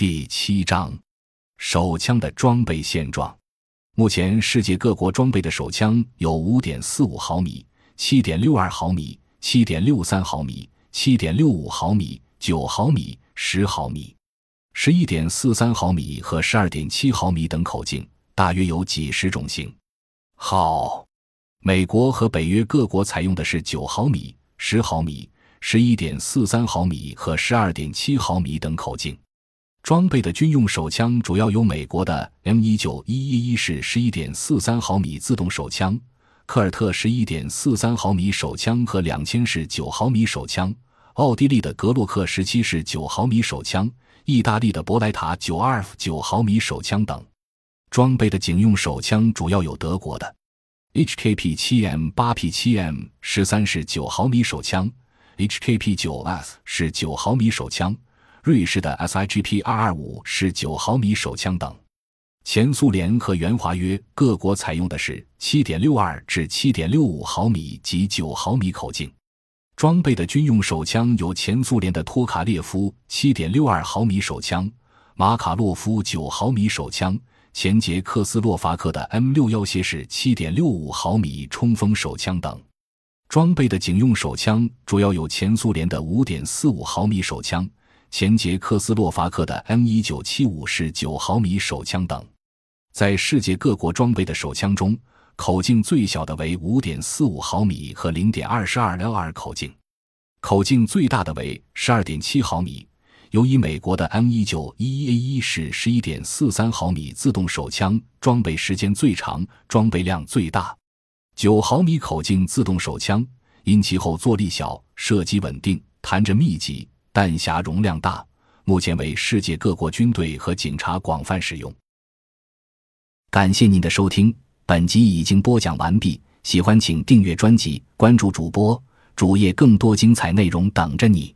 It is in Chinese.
第七章，手枪的装备现状。目前世界各国装备的手枪有五点四五毫米、七点六二毫米、七点六三毫米、七点六五毫米、九毫米、十毫米、十一点四三毫米和十二点七毫米等口径，大约有几十种型号。美国和北约各国采用的是九毫米、十毫米、十一点四三毫米和十二点七毫米等口径。装备的军用手枪主要有美国的 M 一九一一一式十一点四三毫米自动手枪、科尔特十一点四三毫米手枪和两千式九毫米手枪、奥地利的格洛克十七式九毫米手枪、意大利的博莱塔九二九毫米手枪等。装备的警用手枪主要有德国的。HKP 七 M 八 P 七 M 十三式九毫米手枪，HKP 九 S 是九毫米手枪，瑞士的 SIGP 二二五是九毫米手枪等。前苏联和原华约各国采用的是七点六二至七点六五毫米及九毫米口径。装备的军用手枪有前苏联的托卡列夫七点六二毫米手枪、马卡洛夫九毫米手枪。前捷克斯洛伐克的 M 六幺斜式七点六五毫米冲锋手枪等装备的警用手枪，主要有前苏联的五点四五毫米手枪、前捷克斯洛伐克的 M 一九七五式九毫米手枪等。在世界各国装备的手枪中，口径最小的为五点四五毫米和零点二十二 L 二口径，口径最大的为十二点七毫米。由于美国的 M 一九一一 A 一式十一点四三毫米自动手枪装备时间最长，装备量最大。九毫米口径自动手枪因其后坐力小、射击稳定、弹着密集、弹匣容量大，目前为世界各国军队和警察广泛使用。感谢您的收听，本集已经播讲完毕。喜欢请订阅专辑，关注主播主页，更多精彩内容等着你。